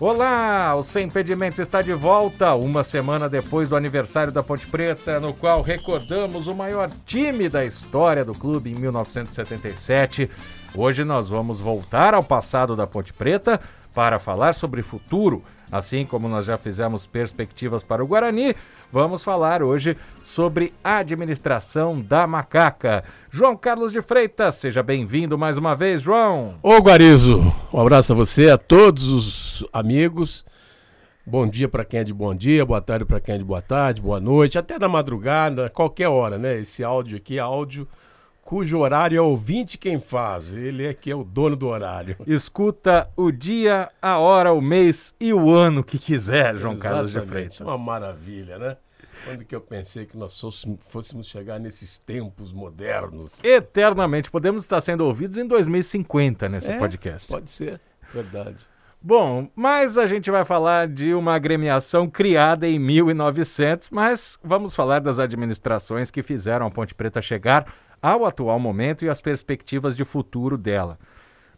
Olá, o Sem Impedimento está de volta, uma semana depois do aniversário da Ponte Preta, no qual recordamos o maior time da história do clube em 1977. Hoje nós vamos voltar ao passado da Ponte Preta para falar sobre futuro, assim como nós já fizemos perspectivas para o Guarani. Vamos falar hoje sobre administração da macaca. João Carlos de Freitas, seja bem-vindo mais uma vez, João. Ô Guarizo, um abraço a você, a todos os amigos. Bom dia para quem é de bom dia, boa tarde para quem é de boa tarde, boa noite, até da madrugada, qualquer hora, né? Esse áudio aqui é áudio cujo horário é ouvinte quem faz. Ele é que é o dono do horário. Escuta o dia, a hora, o mês e o ano que quiser, João Exatamente. Carlos de Freitas. Uma maravilha, né? Quando que eu pensei que nós fôssemos chegar nesses tempos modernos? Eternamente. Podemos estar sendo ouvidos em 2050 nesse é, podcast. Pode ser, verdade. Bom, mas a gente vai falar de uma agremiação criada em 1900, mas vamos falar das administrações que fizeram a Ponte Preta chegar ao atual momento e as perspectivas de futuro dela.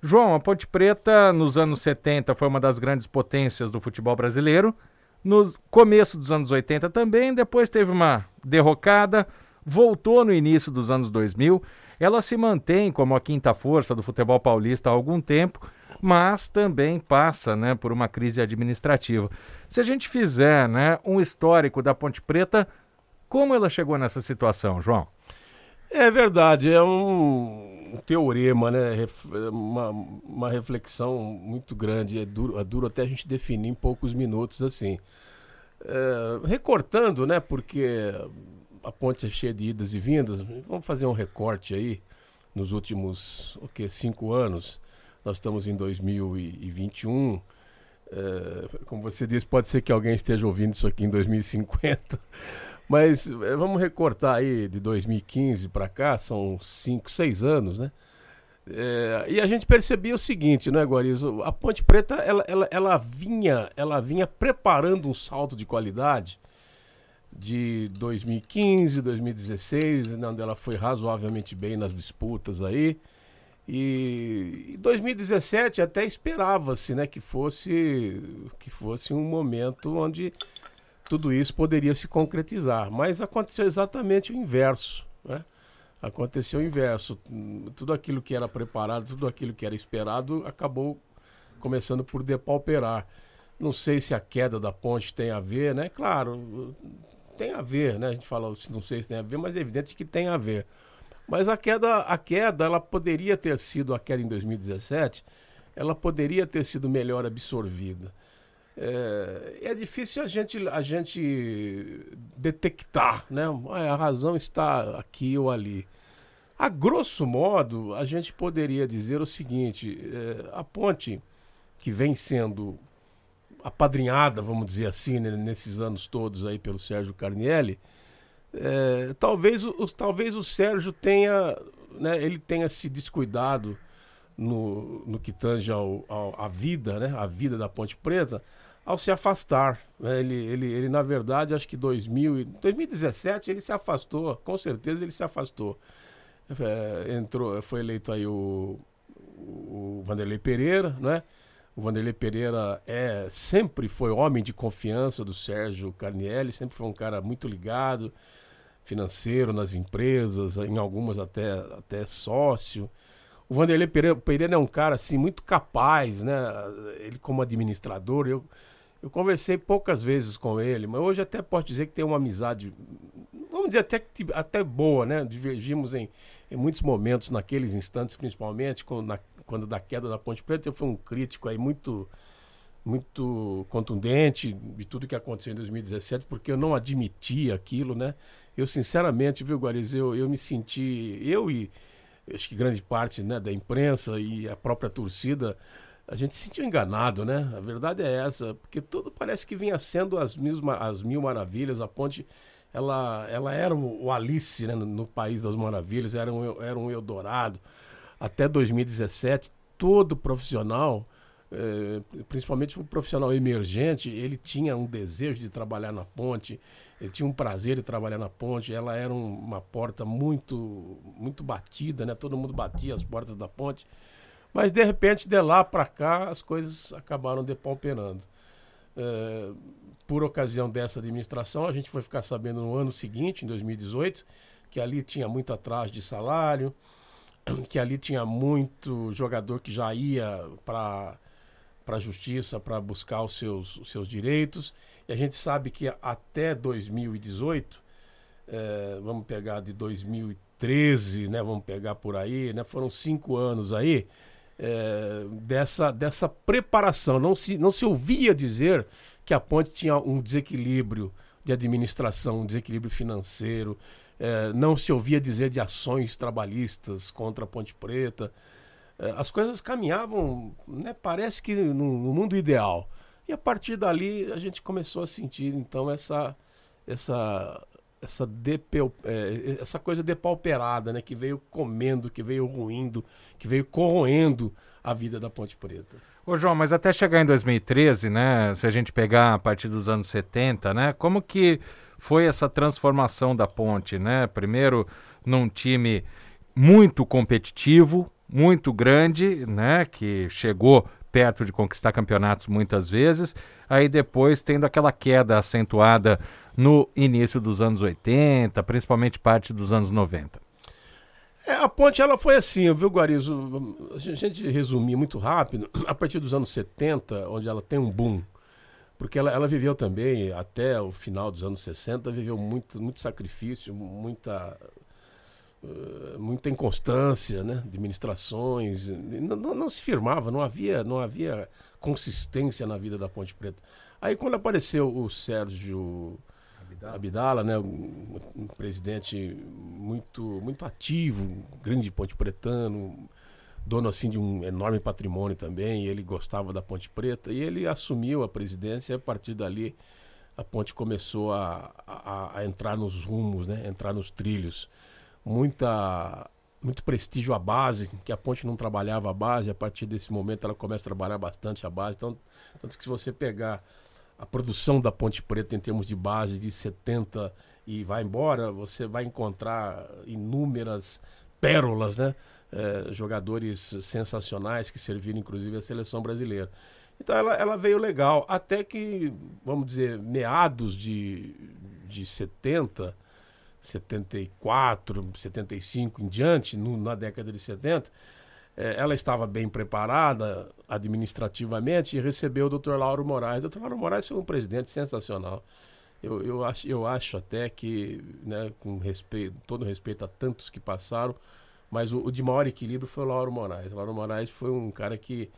João, a Ponte Preta nos anos 70 foi uma das grandes potências do futebol brasileiro. No começo dos anos 80 também, depois teve uma derrocada, voltou no início dos anos 2000. Ela se mantém como a quinta força do futebol paulista há algum tempo, mas também passa né, por uma crise administrativa. Se a gente fizer né, um histórico da Ponte Preta, como ela chegou nessa situação, João? É verdade, é um teorema, né? Uma, uma reflexão muito grande. É duro, é duro até a gente definir em poucos minutos assim. É, recortando, né? Porque a ponte é cheia de idas e vindas. Vamos fazer um recorte aí nos últimos o que, cinco anos. Nós estamos em 2021. É, como você disse, pode ser que alguém esteja ouvindo isso aqui em 2050. Mas eh, vamos recortar aí de 2015 para cá, são 5, 6 anos, né? É, e a gente percebia o seguinte, né, Guarizo? A Ponte Preta, ela, ela, ela, vinha, ela vinha preparando um salto de qualidade de 2015, 2016, onde ela foi razoavelmente bem nas disputas aí. E 2017 até esperava-se, né, que fosse que fosse um momento onde tudo isso poderia se concretizar. Mas aconteceu exatamente o inverso. Né? Aconteceu o inverso. Tudo aquilo que era preparado, tudo aquilo que era esperado, acabou começando por depauperar. Não sei se a queda da ponte tem a ver, né? Claro, tem a ver, né? A gente fala, não sei se tem a ver, mas é evidente que tem a ver. Mas a queda, a queda, ela poderia ter sido a queda em 2017, ela poderia ter sido melhor absorvida. É, é, difícil a gente, a gente detectar, né? A razão está aqui ou ali. A grosso modo, a gente poderia dizer o seguinte: é, a ponte que vem sendo apadrinhada, vamos dizer assim, né, nesses anos todos aí pelo Sérgio Carnielli, é, talvez, o, talvez o Sérgio tenha, né, ele tenha se descuidado no, no que tange ao, ao, a vida, né, a vida da Ponte Preta, ao se afastar. Né? Ele, ele, ele, na verdade, acho que 2000, 2017 ele se afastou, com certeza ele se afastou. É, entrou, foi eleito aí o, o Vanderlei Pereira, né? O Vanderlei Pereira é, sempre foi homem de confiança do Sérgio Carnielli, sempre foi um cara muito ligado, financeiro nas empresas, em algumas até, até sócio. O Vanderlei Pereira, é um cara assim muito capaz, né? Ele como administrador, eu, eu conversei poucas vezes com ele, mas hoje até posso dizer que tem uma amizade, vamos dizer até, até boa, né? Divergimos em, em muitos momentos, naqueles instantes principalmente, quando, na, quando da queda da Ponte Preta, eu fui um crítico aí muito muito contundente de tudo que aconteceu em 2017, porque eu não admitia aquilo, né? Eu sinceramente, viu, Guariz, eu, eu me senti, eu e acho que grande parte né, da imprensa e a própria torcida, a gente se sentiu enganado, né? A verdade é essa, porque tudo parece que vinha sendo as mil, as mil maravilhas, a ponte, ela, ela era o Alice né, no, no País das Maravilhas, era um, era um Eldorado. Até 2017, todo profissional, eh, principalmente o profissional emergente, ele tinha um desejo de trabalhar na ponte, ele tinha um prazer de trabalhar na ponte. Ela era um, uma porta muito, muito batida, né? Todo mundo batia as portas da ponte. Mas de repente, de lá para cá, as coisas acabaram depauperando. É, por ocasião dessa administração, a gente foi ficar sabendo no ano seguinte, em 2018, que ali tinha muito atraso de salário, que ali tinha muito jogador que já ia para para a justiça para buscar os seus, os seus direitos. E a gente sabe que até 2018, é, vamos pegar de 2013, né, vamos pegar por aí, né, foram cinco anos aí é, dessa, dessa preparação. Não se, não se ouvia dizer que a ponte tinha um desequilíbrio de administração, um desequilíbrio financeiro. É, não se ouvia dizer de ações trabalhistas contra a Ponte Preta. É, as coisas caminhavam, né, parece que no, no, mundo ideal. E a partir dali a gente começou a sentir então essa essa essa, depeu, é, essa coisa depauperada, né, que veio comendo, que veio ruindo, que veio corroendo a vida da Ponte Preta. Ô João, mas até chegar em 2013, né, se a gente pegar a partir dos anos 70, né, como que foi essa transformação da Ponte, né? Primeiro num time muito competitivo, muito grande, né, que chegou perto de conquistar campeonatos muitas vezes, aí depois tendo aquela queda acentuada no início dos anos 80, principalmente parte dos anos 90. É, a ponte ela foi assim, viu, Guarizo? A gente resumir muito rápido, a partir dos anos 70, onde ela tem um boom, porque ela, ela viveu também, até o final dos anos 60, viveu muito, muito sacrifício, muita eh, muita inconstância, né? Administrações, não, não, não, se firmava, não havia, não havia consistência na vida da Ponte Preta. Aí quando apareceu o Sérgio Abdala, Abdala né? Um, um, presidente muito, muito ativo, grande ponte pretano, dono assim de um enorme patrimônio também, ele gostava da Ponte Preta e ele assumiu a presidência e a partir dali a ponte começou a, a, a entrar nos rumos, né? Entrar nos trilhos muita muito prestígio à base, que a Ponte não trabalhava a base, a partir desse momento ela começa a trabalhar bastante a base. Então, tanto que se você pegar a produção da Ponte Preta em termos de base de 70 e vai embora, você vai encontrar inúmeras pérolas, né? É, jogadores sensacionais que serviram inclusive a seleção brasileira. Então ela, ela veio legal, até que, vamos dizer, meados de, de 70, 74, 75 em diante, no, na década de 70, é, ela estava bem preparada administrativamente e recebeu o Dr. Lauro Moraes. O Dr. Lauro Moraes foi um presidente sensacional. Eu, eu, acho, eu acho até que, né, com respeito, todo respeito a tantos que passaram, mas o, o de maior equilíbrio foi o Lauro Moraes. O Lauro Moraes foi um cara que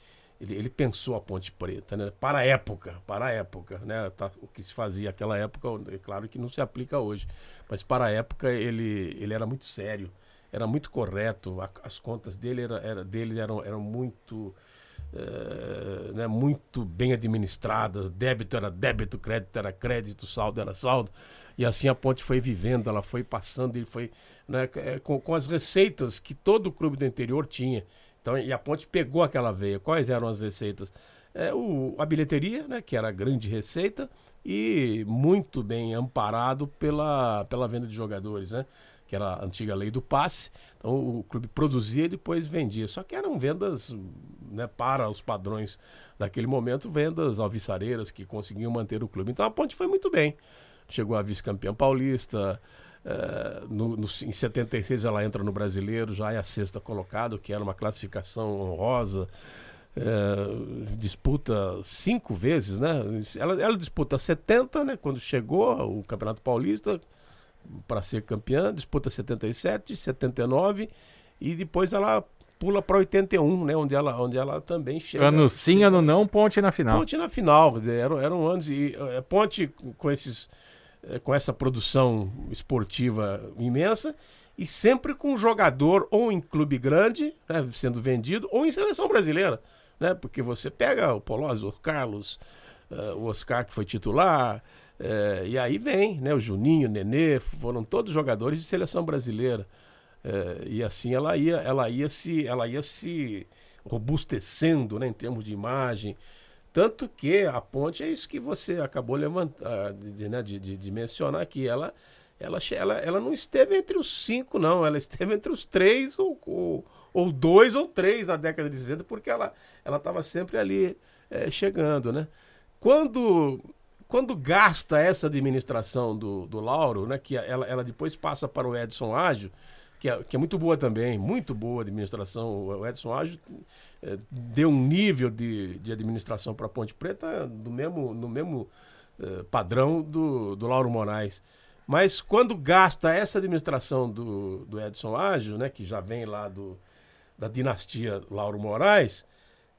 ele, ele pensou a Ponte Preta, né? Para a época, para a época, né? Tá, o que se fazia naquela época, é claro que não se aplica hoje, mas para a época ele, ele era muito sério, era muito correto, a, as contas dele, era, era, dele eram, eram muito, é, né? muito bem administradas, débito era débito, crédito era crédito, saldo era saldo, e assim a Ponte foi vivendo, ela foi passando, ele foi né? É, com, com as receitas que todo o clube do interior tinha. Então, e a Ponte pegou aquela veia. Quais eram as receitas? É, o, a bilheteria, né, que era a grande receita, e muito bem amparado pela, pela venda de jogadores, né? Que era a antiga lei do passe. Então o clube produzia e depois vendia. Só que eram vendas né, para os padrões daquele momento, vendas alvissareiras que conseguiam manter o clube. Então a Ponte foi muito bem. Chegou a vice-campeã paulista, Uh, no, no, em 76 ela entra no brasileiro, já é a sexta colocada, que era uma classificação honrosa. Uh, disputa cinco vezes, né? Ela, ela, disputa 70, né? Quando chegou o Campeonato Paulista para ser campeã, disputa 77, 79 e depois ela pula para 81, né? Onde ela, onde ela também chega. Ano sim, ano não, ponte na final. Ponte na final, eram, eram anos e é, ponte com esses eh, com essa produção esportiva imensa e sempre com um jogador ou em clube grande, né, sendo vendido, ou em seleção brasileira, né? Porque você pega o Polozzi, o Carlos, uh, o Oscar que foi titular, uh, e aí vem, né? O Juninho, o Nenê, foram todos jogadores de seleção brasileira. Uh, e assim ela ia, ela ia se, ela ia se robustecendo, né, em termos de imagem, tanto que a ponte é isso que você acabou levantando, ah, de, né, de, de, de, mencionar aqui. Ela, ela, ela, ela não esteve entre os cinco, não. Ela esteve entre os três ou, ou, ou dois ou três na década de 60, porque ela estava sempre ali é, chegando, né? Quando, quando gasta essa administração do, do Lauro, né, que ela, ela depois passa para o Edson Ágio, que é, que é muito boa também, muito boa administração. O Edson Ágio é, deu um nível de, de administração para Ponte Preta no mesmo, no mesmo é, padrão do, do Lauro Moraes. Mas quando gasta essa administração do, do Edson Ágio, né, que já vem lá do, da dinastia Lauro Moraes,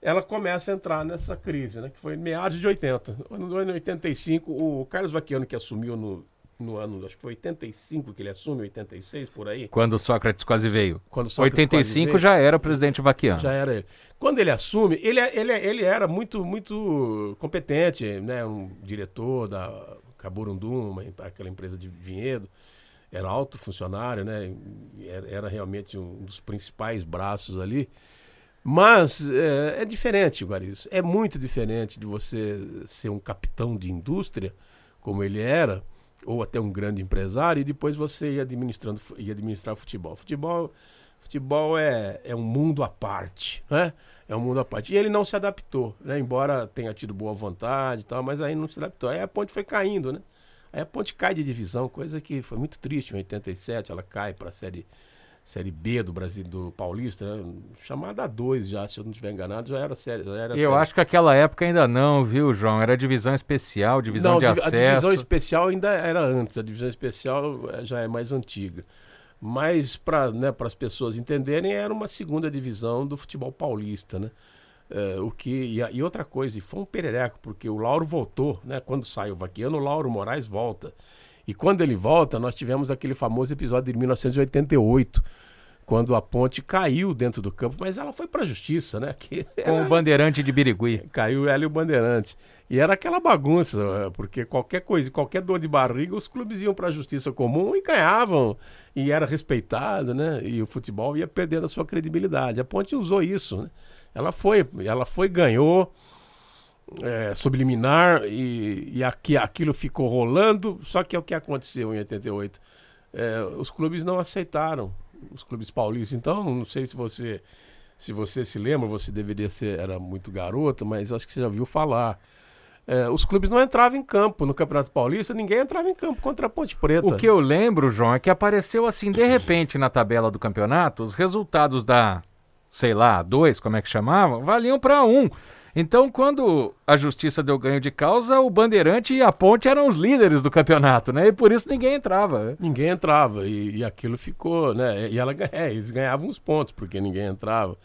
ela começa a entrar nessa crise, né, que foi meados de 80. No ano 85, o Carlos Vaquiano, que assumiu no, no ano, acho que foi 85 que ele assume, 86 por aí. Quando Sócrates quase veio. Quando Sócrates 85 veio, já era o presidente Vaquiano. Já era ele. Quando ele assume, ele, ele, ele era muito, muito competente, né, um diretor da Caburundum, aquela empresa de vinhedo, era alto funcionário, né? Era, era realmente um dos principais braços ali. Mas é, é diferente, Guarizo. É muito diferente de você ser um capitão de indústria, como ele era, ou até um grande empresário, e depois você ir administrando ir administrar futebol. Futebol, futebol é, é um mundo à parte, né? É um mundo à parte. E ele não se adaptou, né? Embora tenha tido boa vontade e tal, mas aí não se adaptou. Aí a ponte foi caindo, né? Aí a ponte cai de divisão, coisa que foi muito triste. Em 87 ela cai para a série, série B do Brasil do Paulista, né? chamada A2 já, se eu não estiver enganado, já era série. Já era eu série. acho que aquela época ainda não, viu, João? Era divisão especial, divisão não, de acesso. A divisão especial ainda era antes, a divisão especial eh, já é mais antiga. Mas para né, as pessoas entenderem, era uma segunda divisão do futebol paulista, né? É, o que, e, e, outra coisa, e foi um perereco, porque o Lauro voltou, né? Quando saiu o Vaquiano, o Lauro Moraes volta. E quando ele volta, nós tivemos aquele famoso episódio de 1988, quando a ponte caiu dentro do campo, mas ela foi para a justiça, né? Que Com o bandeirante de Birigui. Caiu ela e o bandeirante. E era aquela bagunça, porque qualquer coisa, qualquer dor de barriga, os clubes iam para a justiça comum e ganhavam, e era respeitado, né? E o futebol ia perdendo a sua credibilidade. A Ponte usou isso, né? Ela foi, ela foi, ganhou, é, subliminar, e, e aqui, aquilo ficou rolando, só que é o que aconteceu em 88. É, os clubes não aceitaram, os clubes paulistas. Então, não sei se você se você se lembra, você deveria ser, era muito garoto, mas acho que você já viu falar. É, os clubes não entravam em campo no Campeonato Paulista, ninguém entrava em campo contra a Ponte Preta. O que eu lembro, João, é que apareceu assim de repente na tabela do campeonato os resultados da, sei lá, dois, como é que chamavam, valiam para um. Então, quando a justiça deu ganho de causa, o Bandeirante e a Ponte eram os líderes do campeonato, né? E por isso ninguém entrava. Né? Ninguém entrava e, e aquilo ficou, né? E ela, é, eles ganhavam os pontos porque ninguém entrava.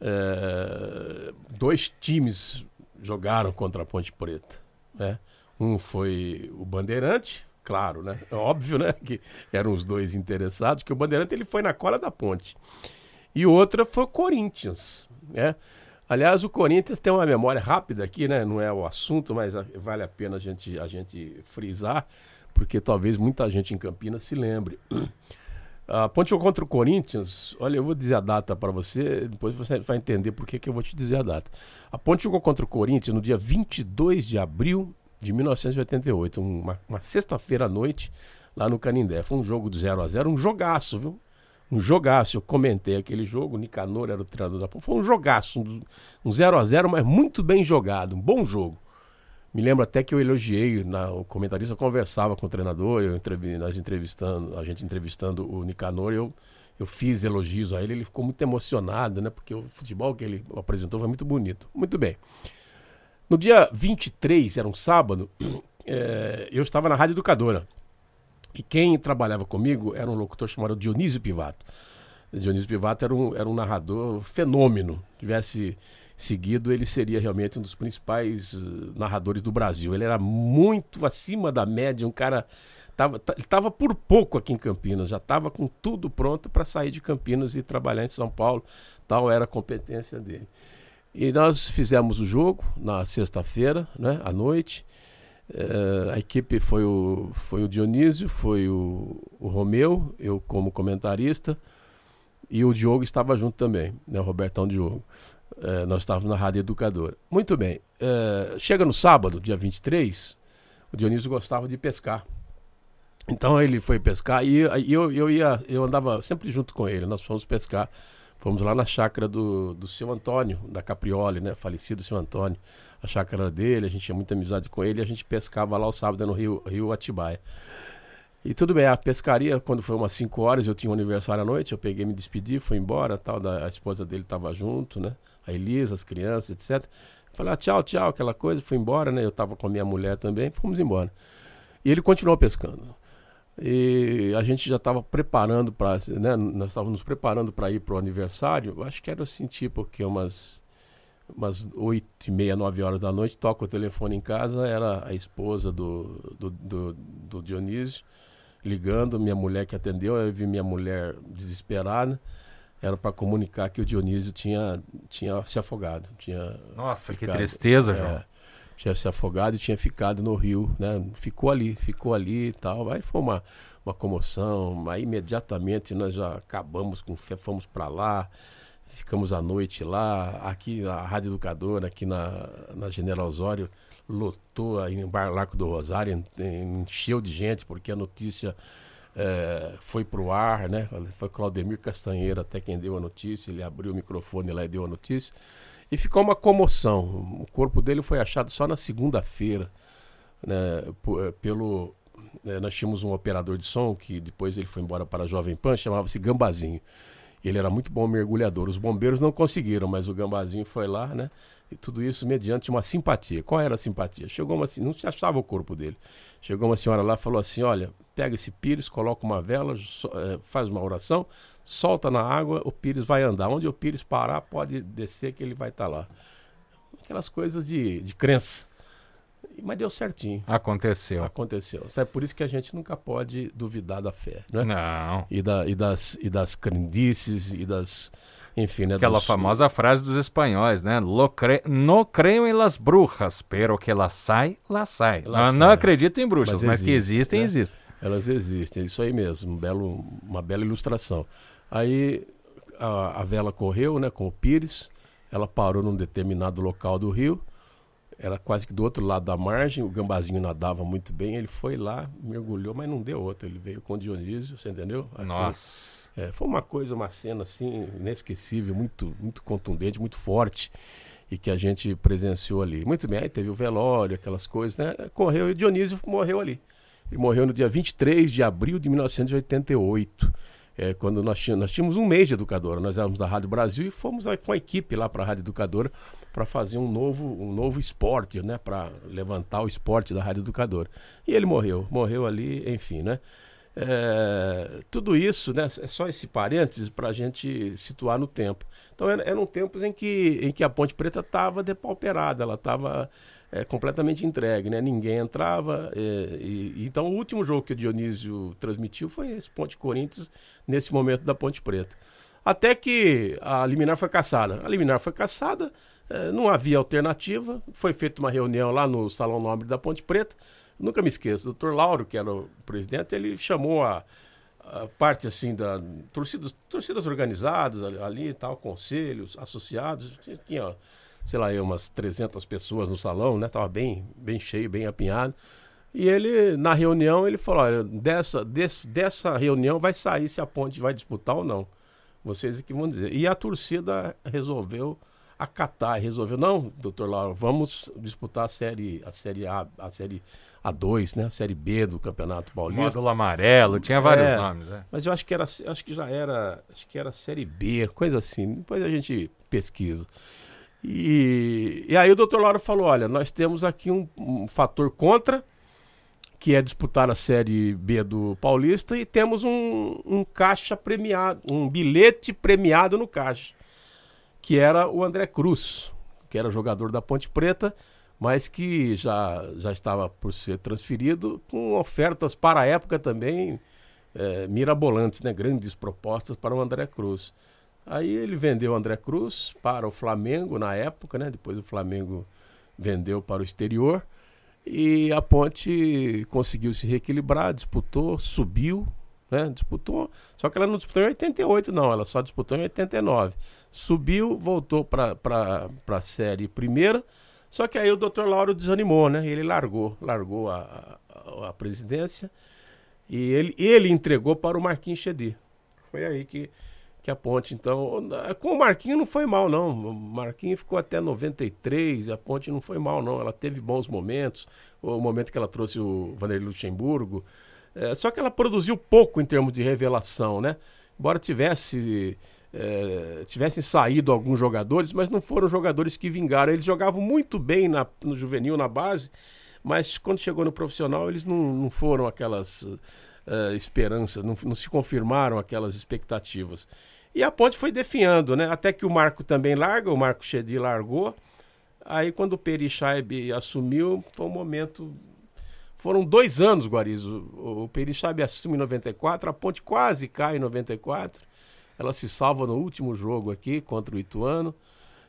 É, dois times jogaram contra a Ponte Preta, né? Um foi o Bandeirante, claro, né? É óbvio, né? Que eram os dois interessados, que o Bandeirante ele foi na cola da ponte. E outra foi o Corinthians, né? Aliás, o Corinthians tem uma memória rápida aqui, né? Não é o assunto, mas vale a pena a gente, a gente frisar, porque talvez muita gente em Campinas se lembre. A Ponte jogou contra o Corinthians. Olha, eu vou dizer a data para você, depois você vai entender por que eu vou te dizer a data. A Ponte jogou contra o Corinthians no dia 22 de abril de 1988, uma, uma sexta-feira à noite, lá no Canindé. Foi um jogo de 0 a 0 um jogaço, viu? Um jogaço. Eu comentei aquele jogo, o Nicanor era o treinador da. Foi um jogaço, um 0 a 0 mas muito bem jogado, um bom jogo. Me lembro até que eu elogiei, na, o comentarista conversava com o treinador, eu entrevistando, a gente entrevistando o Nicanor, eu, eu fiz elogios a ele, ele ficou muito emocionado, né? Porque o futebol que ele apresentou foi muito bonito. Muito bem. No dia 23, era um sábado, é, eu estava na Rádio Educadora. E quem trabalhava comigo era um locutor chamado Dionísio Pivato. Dionísio Pivato era um, era um narrador fenômeno. Tivesse seguido, ele seria realmente um dos principais uh, narradores do Brasil. Ele era muito acima da média, um cara tava, estava por pouco aqui em Campinas, já estava com tudo pronto para sair de Campinas e trabalhar em São Paulo. Tal era a competência dele. E nós fizemos o jogo na sexta-feira, né, à noite. Uh, a equipe foi o, foi o Dionísio, foi o, o Romeu, eu como comentarista, e o Diogo estava junto também, né, o Robertão Diogo. É, nós estávamos na Rádio Educadora. Muito bem. É, chega no sábado, dia 23, o Dionísio gostava de pescar. Então ele foi pescar e, e eu, eu ia, eu andava sempre junto com ele. Nós fomos pescar. Fomos lá na chácara do, do seu Antônio, da Caprioli, né? Falecido seu Antônio. A chácara dele, a gente tinha muita amizade com ele a gente pescava lá o sábado no Rio, Rio Atibaia. E tudo bem, a pescaria, quando foi umas 5 horas, eu tinha um aniversário à noite, eu peguei, me despedi, fui embora, tal, da, a esposa dele estava junto, né? A Elisa, as crianças, etc. Falei, ah, tchau, tchau, aquela coisa, fui embora, né? Eu estava com a minha mulher também, fomos embora. E ele continuou pescando. E a gente já estava preparando para, né? Nós estávamos nos preparando para ir para o aniversário. Acho que era assim, tipo, que umas umas oito e meia, nove horas da noite, toca o telefone em casa, era a esposa do, do, do, do Dionísio ligando, minha mulher que atendeu, eu vi minha mulher desesperada, era para comunicar que o Dionísio tinha, tinha se afogado. Tinha Nossa, ficado, que tristeza, é, João. Tinha se afogado e tinha ficado no rio, né? Ficou ali, ficou ali e tal. Aí foi uma, uma comoção. Aí imediatamente nós já acabamos com fé, fomos para lá, ficamos a noite lá. Aqui na Rádio Educadora, aqui na, na General Osório, lotou em Bar Larco do Rosário, encheu de gente, porque a notícia é, foi para o ar, né? Foi Claudemir Castanheira até quem deu a notícia, ele abriu o microfone lá e deu a notícia. E ficou uma comoção. O corpo dele foi achado só na segunda-feira, né? Eh, pelo né? nós tínhamos um operador de som que depois ele foi embora para a Jovem Pan, chamava-se Gambazinho. Ele era muito bom mergulhador. Os bombeiros não conseguiram, mas o Gambazinho foi lá, né? E tudo isso mediante uma simpatia. Qual era a simpatia? Chegou uma não se achava o corpo dele. Chegou uma senhora lá falou assim: Olha, pega esse pires, coloca uma vela, so, é, faz uma oração, solta na água, o pires vai andar. Onde o pires parar, pode descer que ele vai estar tá lá. Aquelas coisas de, de crença. Mas deu certinho. Aconteceu. Aconteceu. É por isso que a gente nunca pode duvidar da fé, né? Não. E, da, e, das, e das crendices e das enfim, né? Aquela dos... famosa frase dos espanhóis, né? Cre... No creio em las brujas, pero que las sai, las sai. Não, não, acredito em bruxas, mas, mas que existem, né? existem. Elas existem, isso aí mesmo, um belo, uma bela ilustração. Aí a, a vela correu, né, com o Pires, ela parou num determinado local do rio, era quase que do outro lado da margem, o gambazinho nadava muito bem, ele foi lá, mergulhou, mas não deu outra, ele veio com o Dionísio, você entendeu? Assim, Nossa! É, foi uma coisa, uma cena assim, inesquecível, muito, muito contundente, muito forte, e que a gente presenciou ali. Muito bem, aí teve o velório, aquelas coisas, né? Correu e o Dionísio morreu ali. Ele morreu no dia 23 de abril de 1988. É, quando nós tínhamos, nós tínhamos um mês de educadora, nós éramos da Rádio Brasil e fomos com a equipe lá para a Rádio Educadora para fazer um novo, um novo esporte, né, para levantar o esporte da Rádio Educadora. E ele morreu, morreu ali, enfim, né? É, tudo isso, né, é só esse parênteses para a gente situar no tempo. Então eram tempos em que, em que a Ponte Preta estava depauperada, ela estava é, completamente entregue, né? Ninguém entrava. É, e, então o último jogo que o Dionísio transmitiu foi esse Ponte Corinthians, nesse momento da Ponte Preta. Até que a liminar foi caçada. A liminar foi caçada, é, não havia alternativa, foi feita uma reunião lá no Salão Nobre da Ponte Preta Nunca me esqueço, o doutor Lauro, que era o presidente, ele chamou a, parte assim da torcidas, torcidas organizadas ali, tal, conselhos, associados, tinha, sei lá, umas 300 pessoas no salão, né? Tava bem, bem cheio, bem apinhado. E ele, na reunião, ele falou: olha, dessa, dessa reunião vai sair se a ponte vai disputar ou não. Vocês é que vão dizer. E a torcida resolveu acatar, resolveu, não, doutor Lauro, vamos disputar a série, a série A, a série a2, né? A Série B do Campeonato Paulista. Módulo amarelo, tinha vários é, nomes, é. Mas eu acho que era, acho que já era, acho que era Série B, coisa assim. Depois a gente pesquisa. E, e aí o doutor Laura falou: olha, nós temos aqui um, um fator contra, que é disputar a Série B do Paulista, e temos um, um caixa premiado, um bilhete premiado no caixa, que era o André Cruz, que era jogador da Ponte Preta mas que já, já estava por ser transferido, com ofertas para a época também é, mirabolantes, né? grandes propostas para o André Cruz. Aí ele vendeu o André Cruz para o Flamengo na época, né? depois o Flamengo vendeu para o exterior. E a Ponte conseguiu se reequilibrar, disputou, subiu, né? Disputou, só que ela não disputou em 88, não, ela só disputou em 89. Subiu, voltou para a série primeira só que aí o doutor Lauro desanimou, né? Ele largou, largou a, a, a presidência. E ele, ele entregou para o Marquinhos Chedi. Foi aí que, que a ponte, então. Com o Marquinhos não foi mal, não. O Marquinhos ficou até 93, a ponte não foi mal, não. Ela teve bons momentos. O momento que ela trouxe o Vanderlei Luxemburgo. É, só que ela produziu pouco em termos de revelação, né? Embora tivesse. É, tivessem saído alguns jogadores, mas não foram jogadores que vingaram. Eles jogavam muito bem na, no juvenil, na base, mas quando chegou no profissional, eles não, não foram aquelas uh, esperanças, não, não, se confirmaram aquelas expectativas. E a ponte foi definhando, né? Até que o Marco também larga, o Marco Chedi largou. Aí quando o Peri Scheib assumiu, foi um momento. Foram dois anos, Guariz. O, Peri Scheib assume em 94, a ponte quase cai em 94. Ela se salva no último jogo aqui contra o Ituano.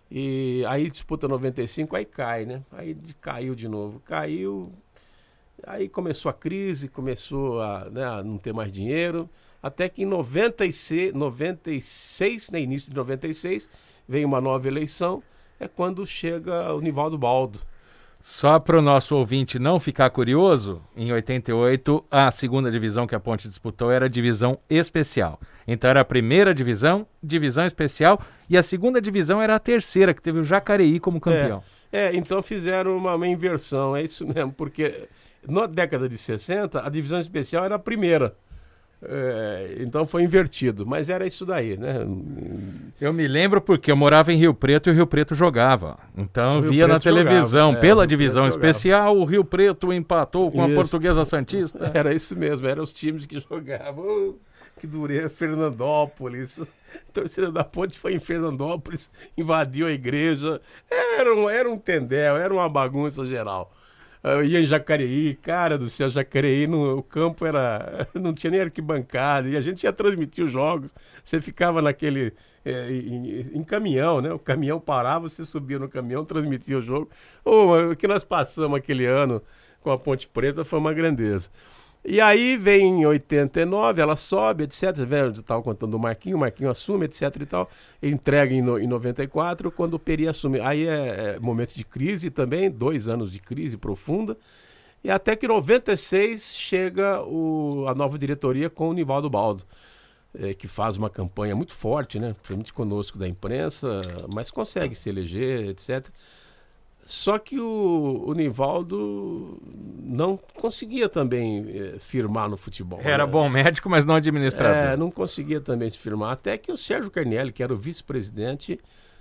E aí disputa 95, aí cai, né? Aí caiu de novo. Caiu. Aí começou a crise, começou a, né, a não ter mais dinheiro. Até que em 96, 96, né, início de 96, vem uma nova eleição. É quando chega o Nivaldo Baldo. Só para o nosso ouvinte não ficar curioso, em 88, a segunda divisão que a Ponte disputou era a divisão especial. Então era a primeira divisão, divisão especial, e a segunda divisão era a terceira, que teve o Jacareí como campeão. É, é então fizeram uma, uma inversão, é isso mesmo, porque na década de 60, a divisão especial era a primeira. É, então foi invertido, mas era isso daí, né? Eu me lembro porque eu morava em Rio Preto e o Rio Preto jogava. Então via Preto na televisão, jogava, pela divisão especial, o Rio Preto empatou com isso. a Portuguesa Santista. Era isso mesmo, eram os times que jogavam. Que dureza, Fernandópolis. A torcida da Ponte foi em Fernandópolis, invadiu a igreja. Era um, era um tendel, era uma bagunça geral. Eu ia em Jacareí, cara do céu, Jacareí, no, o campo era. Não tinha nem arquibancada, e a gente ia transmitir os jogos. Você ficava naquele. É, em, em, caminhão, né? O caminhão parava, você subia no caminhão, transmitia o jogo. Oh, o que nós passamos aquele ano com a Ponte Preta foi uma grandeza. E aí vem em 89, ela sobe, etc. Eu estava contando o Marquinho, o Marquinho assume, etc e tal. Entrega em, no, em 94, quando o Peri assume. Aí é, é, momento de crise também, dois anos de crise profunda. E até que em 96 chega o, a nova diretoria com o Nivaldo Baldo, é, que faz uma campanha muito forte, né? Principalmente conosco da imprensa, mas consegue se eleger, etc. Só que o, o Nivaldo não conseguia também eh, firmar no futebol. Era né? bom médico, mas não administrador. É, não conseguia também se firmar. Até que o Sérgio Carnielli, que era o vice-presidente,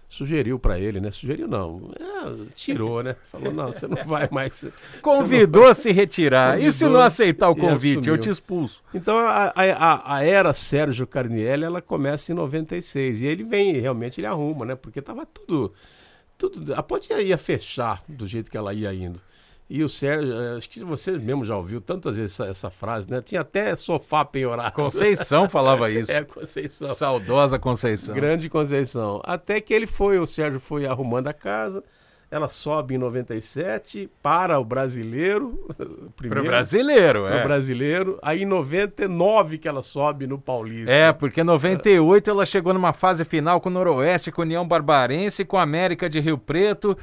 sugeriu para ele, né? Sugeriu não, é, tirou, né? Falou, não, você não vai mais. Convidou a se retirar. Convidou, e se não aceitar o convite, eu te expulso. Então a, a, a, era Sérgio Carnielli, ela começa em 96. E ele vem, realmente, ele arruma, né? Porque tava tudo tudo, a ponte ia fechar do jeito que ela ia indo. E o Sérgio, eh, acho que você mesmo já ouviu tantas vezes essa, essa frase, né? Tinha até sofá penhorado. Conceição falava isso. É, Conceição. Saudosa Conceição. Grande Conceição. Até que ele foi, o Sérgio foi arrumando a casa, ela sobe em 97 para o brasileiro. Para o brasileiro, é. Para o brasileiro. Aí em 99 que ela sobe no Paulista. É, porque em 98 ela chegou numa fase final com o Noroeste, com a União Barbarense, com a América de Rio Preto.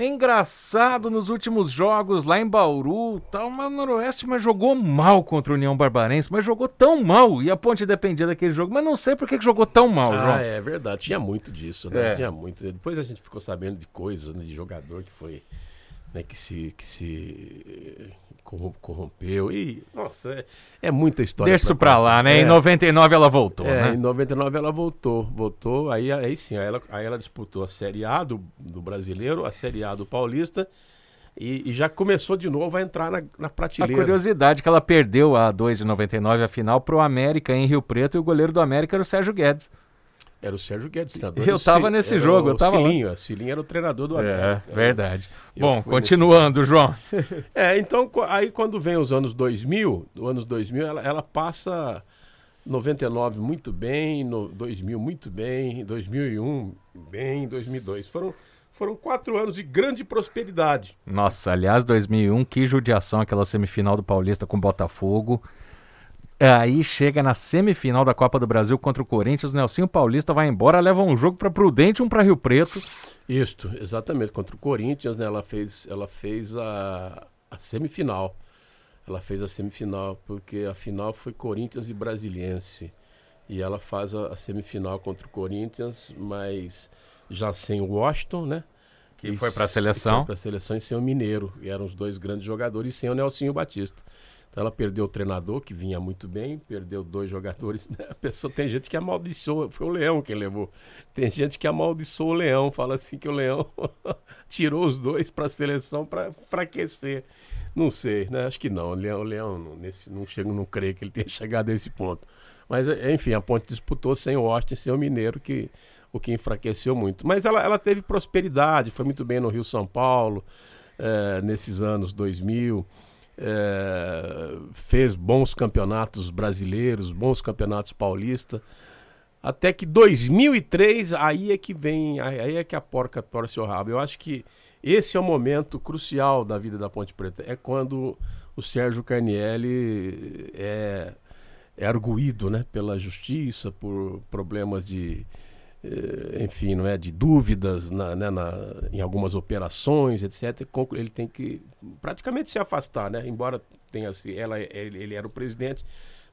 É engraçado nos últimos jogos lá em Bauru, tal, mas o Noroeste mas jogou mal contra a União Barbarense, mas jogou tão mal e a Ponte dependia daquele jogo, mas não sei por que jogou tão mal, ah, João. é verdade, tinha muito disso, né? É. Tinha muito. Depois a gente ficou sabendo de coisas, né, de jogador que foi, né, que se que se corrompeu. E, nossa, é, é muita história. Deixa isso pra, lá, né? É. Em 99 ela voltou, é, né? Em 99 ela voltou. Voltou, aí, aí sim, aí ela, aí ela disputou a Série A do, do Brasileiro, a Série A do Paulista. E, e, já começou de novo a entrar na, na prateleira. A curiosidade é que ela perdeu a 2 de 99 a final pro América em Rio Preto e o goleiro do América era o Sérgio Guedes. Era o Sérgio Guedes, treinador. Eu estava nesse jogo, eu tava Cilinho, lá. Cilinho era o treinador do América. É, verdade. Bom, continuando. João. é, então, aí quando vem os anos 2000, o anos 2000, ela, ela passa 99 muito bem, no 2000 muito bem, 2001 bem, 2002. Foram foram quatro anos de grande prosperidade. Nossa, aliás, 2001, que judiação aquela semifinal do Paulista com Botafogo. Aí chega na semifinal da Copa do Brasil contra o Corinthians, o Nelsinho Paulista vai embora, leva um jogo para Prudente, um para Rio Preto. Isto, exatamente, contra o Corinthians, né, ela fez, ela fez a, a semifinal. Ela fez a semifinal, porque a final foi Corinthians e Brasiliense. E ela faz a, a semifinal contra o Corinthians, mas já sem o Washington, né? Que foi para a seleção. Foi para a seleção e sem o Mineiro. E eram os dois grandes jogadores, e sem o Nelsinho Batista. Então ela perdeu o treinador, que vinha muito bem, perdeu dois jogadores. Né? A pessoa tem gente que amaldiçoa, foi o Leão quem levou. Tem gente que amaldiçoa o Leão, fala assim que o Leão tirou os dois para a seleção para enfraquecer. Não sei, né? Acho que não. O Leão, o Leão não, nesse, não chego, não creio que ele tenha chegado a esse ponto. Mas, enfim, a Ponte disputou sem o Austin, sem o Mineiro, que o que enfraqueceu muito. Mas ela, ela teve prosperidade, foi muito bem no Rio São Paulo, é, nesses anos 2000 é, fez bons campeonatos brasileiros, bons campeonatos paulistas. Até que 2003, aí é que vem, aí é que a porca torce o rabo. Eu acho que esse é o momento crucial da vida da Ponte Preta. É quando o Sérgio Carnielli é, é arguído né, pela justiça por problemas de, enfim, não é, de dúvidas na, né, na, em algumas operações, etc. Ele tem que praticamente se afastar, né? Embora tenha ela, ele, era o presidente,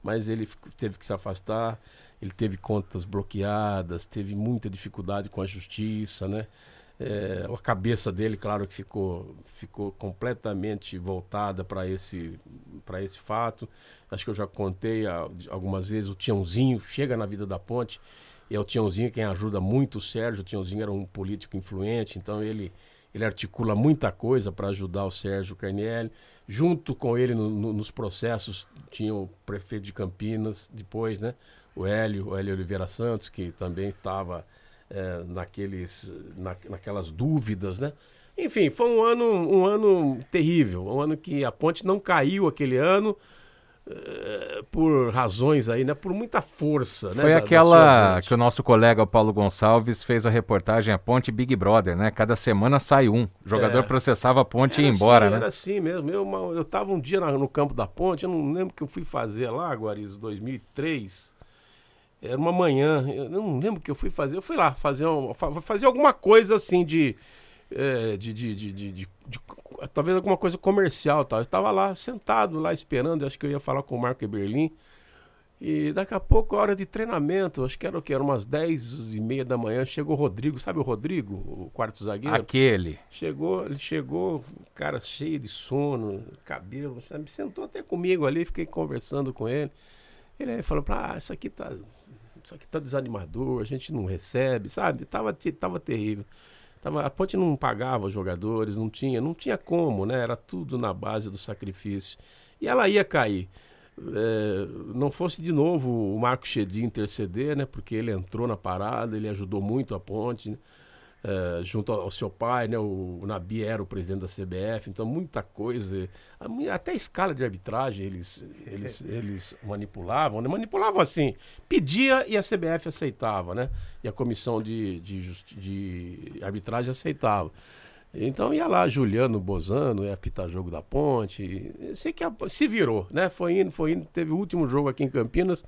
mas ele teve que se afastar. Ele teve contas bloqueadas, teve muita dificuldade com a justiça, né? É, a cabeça dele, claro que ficou, ficou completamente voltada para esse, esse fato. Acho que eu já contei algumas vezes, o Tiãozinho chega na vida da ponte é o Tiãozinho quem ajuda muito o Sérgio. O Tiãozinho era um político influente, então ele, ele articula muita coisa para ajudar o Sérgio Carnielli. Junto com ele no, no, nos processos tinha o prefeito de Campinas, depois, né? O Hélio, o Hélio Oliveira Santos, que também estava é, naqueles, na, naquelas dúvidas, né? Enfim, foi um ano, um ano terrível, um ano que a ponte não caiu aquele ano, eh, por razões aí, né? Por muita força, né? Foi da, aquela da que o nosso colega Paulo Gonçalves fez a reportagem a Ponte Big Brother, né? Cada semana sai um. O jogador é. processava a ponte era e ia embora, assim, né? Era assim mesmo. Eu, eu tava um dia no campo da ponte, eu não lembro o que eu fui fazer lá, Guariz, 2003. Era uma manhã, eu não lembro o que eu fui fazer. Eu fui lá fazer, um, fazer alguma coisa assim de de, de, de, de, talvez alguma coisa comercial tal. Eu estava lá sentado lá esperando, acho que eu ia falar com o Marco Eberlin. E daqui a pouco, a hora de treinamento, acho que era o que? Era umas 10 e meia da manhã, chegou o Rodrigo, sabe o Rodrigo, o quarto zagueiro? Aquele. Chegou, ele chegou, cara cheio de sono, cabelo, sabe? Sentou até comigo ali, fiquei conversando com ele. Ele aí falou, ah, isso aqui tá. Isso aqui tá desanimador, a gente não recebe, sabe? Tava, tava terrível. A Ponte não pagava os jogadores, não tinha, não tinha como, né? Era tudo na base do sacrifício. E ela ia cair. É, não fosse de novo o Marco Chedi interceder, né? Porque ele entrou na parada, ele ajudou muito a Ponte. Né? Uh, junto ao, seu pai, né? O, o Nabi era o presidente da CBF, então muita coisa, até a escala de arbitragem eles, eles, eles manipulavam, né? Manipulavam assim, pedia e a CBF aceitava, né? E a comissão de, de, de arbitragem aceitava. Então ia lá Juliano Bozano, ia apitar jogo da ponte. Sei que a, se virou, né? Foi indo, foi indo. Teve o último jogo aqui em Campinas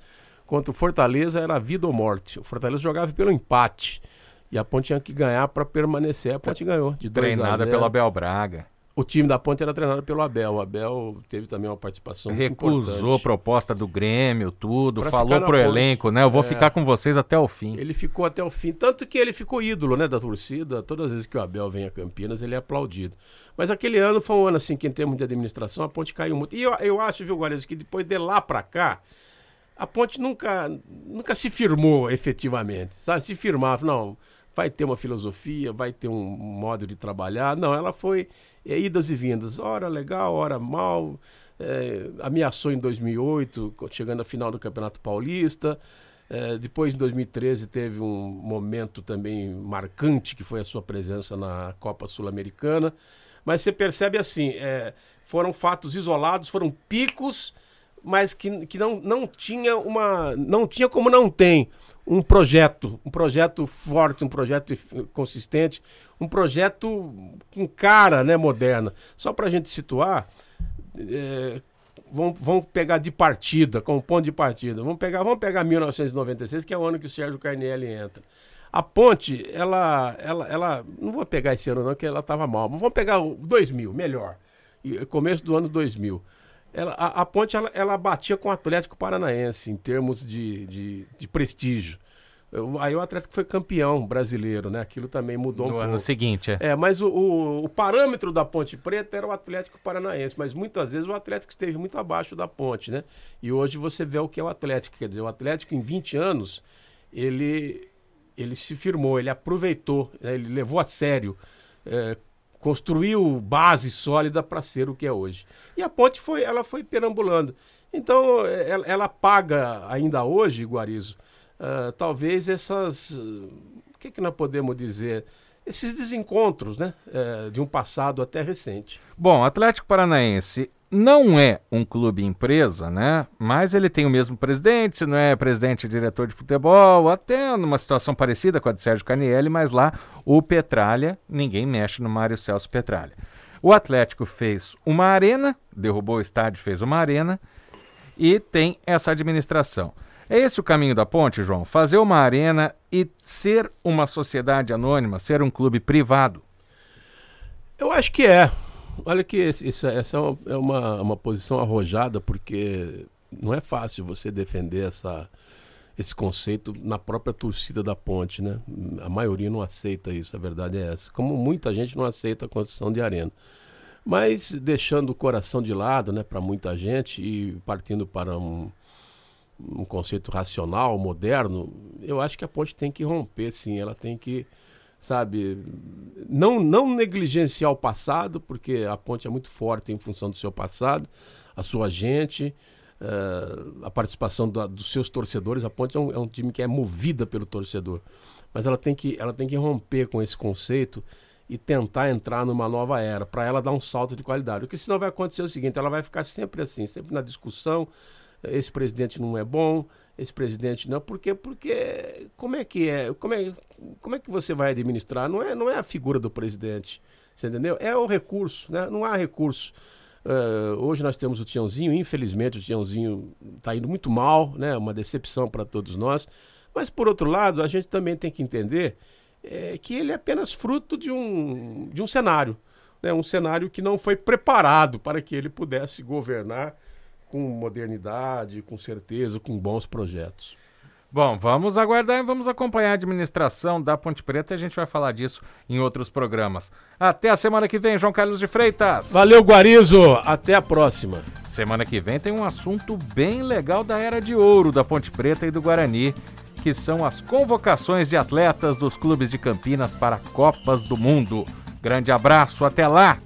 contra o Fortaleza, era vida ou morte. O Fortaleza jogava pelo empate. E a Ponte tinha que ganhar para permanecer. A Ponte ganhou. De Treinada pelo Abel Braga. O time da Ponte era treinado pelo Abel. O Abel teve também uma participação Recusou a proposta do Grêmio, tudo. Pra falou pro elenco, né? Eu vou é, ficar com vocês até o fim. Ele ficou até o fim. Tanto que ele ficou ídolo, né, da torcida. Todas as vezes que o Abel vem a Campinas, ele é aplaudido. Mas aquele ano foi um ano, assim, que em termos de administração, a Ponte caiu muito. E eu, eu acho, viu, Guarez, que depois de lá para cá, a Ponte nunca, nunca se firmou efetivamente. Sabe? Se firmava, não vai ter uma filosofia, vai ter um modo de trabalhar. Não, ela foi é, idas e vindas. Hora legal, hora mal. É, ameaçou em 2008, chegando à final do Campeonato Paulista. É, depois, em 2013, teve um momento também marcante, que foi a sua presença na Copa Sul-Americana. Mas você percebe assim, é, foram fatos isolados, foram picos, mas que, que não, não tinha uma. não tinha como não tem um projeto, um projeto forte, um projeto consistente, um projeto com cara né, moderna. Só para a gente situar, é, vamos, vamos pegar de partida, como ponto de partida. Vamos pegar, vamos pegar 1996, que é o ano que o Sérgio Carnelli entra. A ponte, ela, ela, ela, não vou pegar esse ano não, que ela estava mal, mas vamos pegar o 2000, melhor, começo do ano 2000. Ela, a, a, Ponte ela, ela batia com o Atlético Paranaense em termos de, de, de prestígio. Aí o Atlético foi campeão brasileiro, né? Aquilo também mudou no um ano pouco. seguinte, é. É, mas o, o, o, parâmetro da Ponte Preta era o Atlético Paranaense, mas muitas vezes o Atlético esteve muito abaixo da Ponte, né? E hoje você vê o que é o Atlético, quer dizer, o Atlético em 20 anos, ele, ele se firmou, ele aproveitou, né? ele levou a sério, é, construiu base sólida para ser o que é hoje. E a Ponte foi, ela foi perambulando. Então, ela, ela paga ainda hoje, Guarizo, uh, talvez essas. Uh, o que, que nós podemos dizer? Esses desencontros, né? Uh, de um passado até recente. Bom, Atlético Paranaense não é um clube empresa, né? Mas ele tem o mesmo presidente, se não é presidente e diretor de futebol, até numa situação parecida com a de Sérgio Canielli, mas lá o Petralha, ninguém mexe no Mário Celso Petralha. O Atlético fez uma arena, derrubou o estádio, fez uma arena e tem essa administração. É esse o caminho da ponte, João? Fazer uma arena e ser uma sociedade anônima, ser um clube privado? Eu acho que é. Olha que isso, essa é uma, uma posição arrojada, porque não é fácil você defender essa, esse conceito na própria torcida da ponte, né? A maioria não aceita isso, a verdade é essa. Como muita gente não aceita a construção de arena. Mas deixando o coração de lado, né, para muita gente e partindo para um, um conceito racional, moderno, eu acho que a ponte tem que romper, sim. Ela tem que, sabe, não, não negligenciar o passado, porque a ponte é muito forte em função do seu passado, a sua gente, uh, a participação da, dos seus torcedores. A ponte é um, é um time que é movida pelo torcedor. Mas ela tem que, ela tem que romper com esse conceito e tentar entrar numa nova era, para ela dar um salto de qualidade. Porque senão vai acontecer o seguinte, ela vai ficar sempre assim, sempre na discussão, esse presidente não é bom, esse presidente não, porque porque como é que é, como é, como é que você vai administrar? Não é não é a figura do presidente, você entendeu? É o recurso, né? Não há recurso. Uh, hoje nós temos o Tiãozinho, infelizmente o Tiãozinho está indo muito mal, né? Uma decepção para todos nós. Mas por outro lado, a gente também tem que entender é, que ele é apenas fruto de um, de um cenário, né? um cenário que não foi preparado para que ele pudesse governar com modernidade, com certeza, com bons projetos. Bom, vamos aguardar e vamos acompanhar a administração da Ponte Preta e a gente vai falar disso em outros programas. Até a semana que vem, João Carlos de Freitas. Valeu, Guarizo. Até a próxima. Semana que vem tem um assunto bem legal da Era de Ouro da Ponte Preta e do Guarani, que são as convocações de atletas dos clubes de Campinas para Copas do Mundo. Grande abraço, até lá!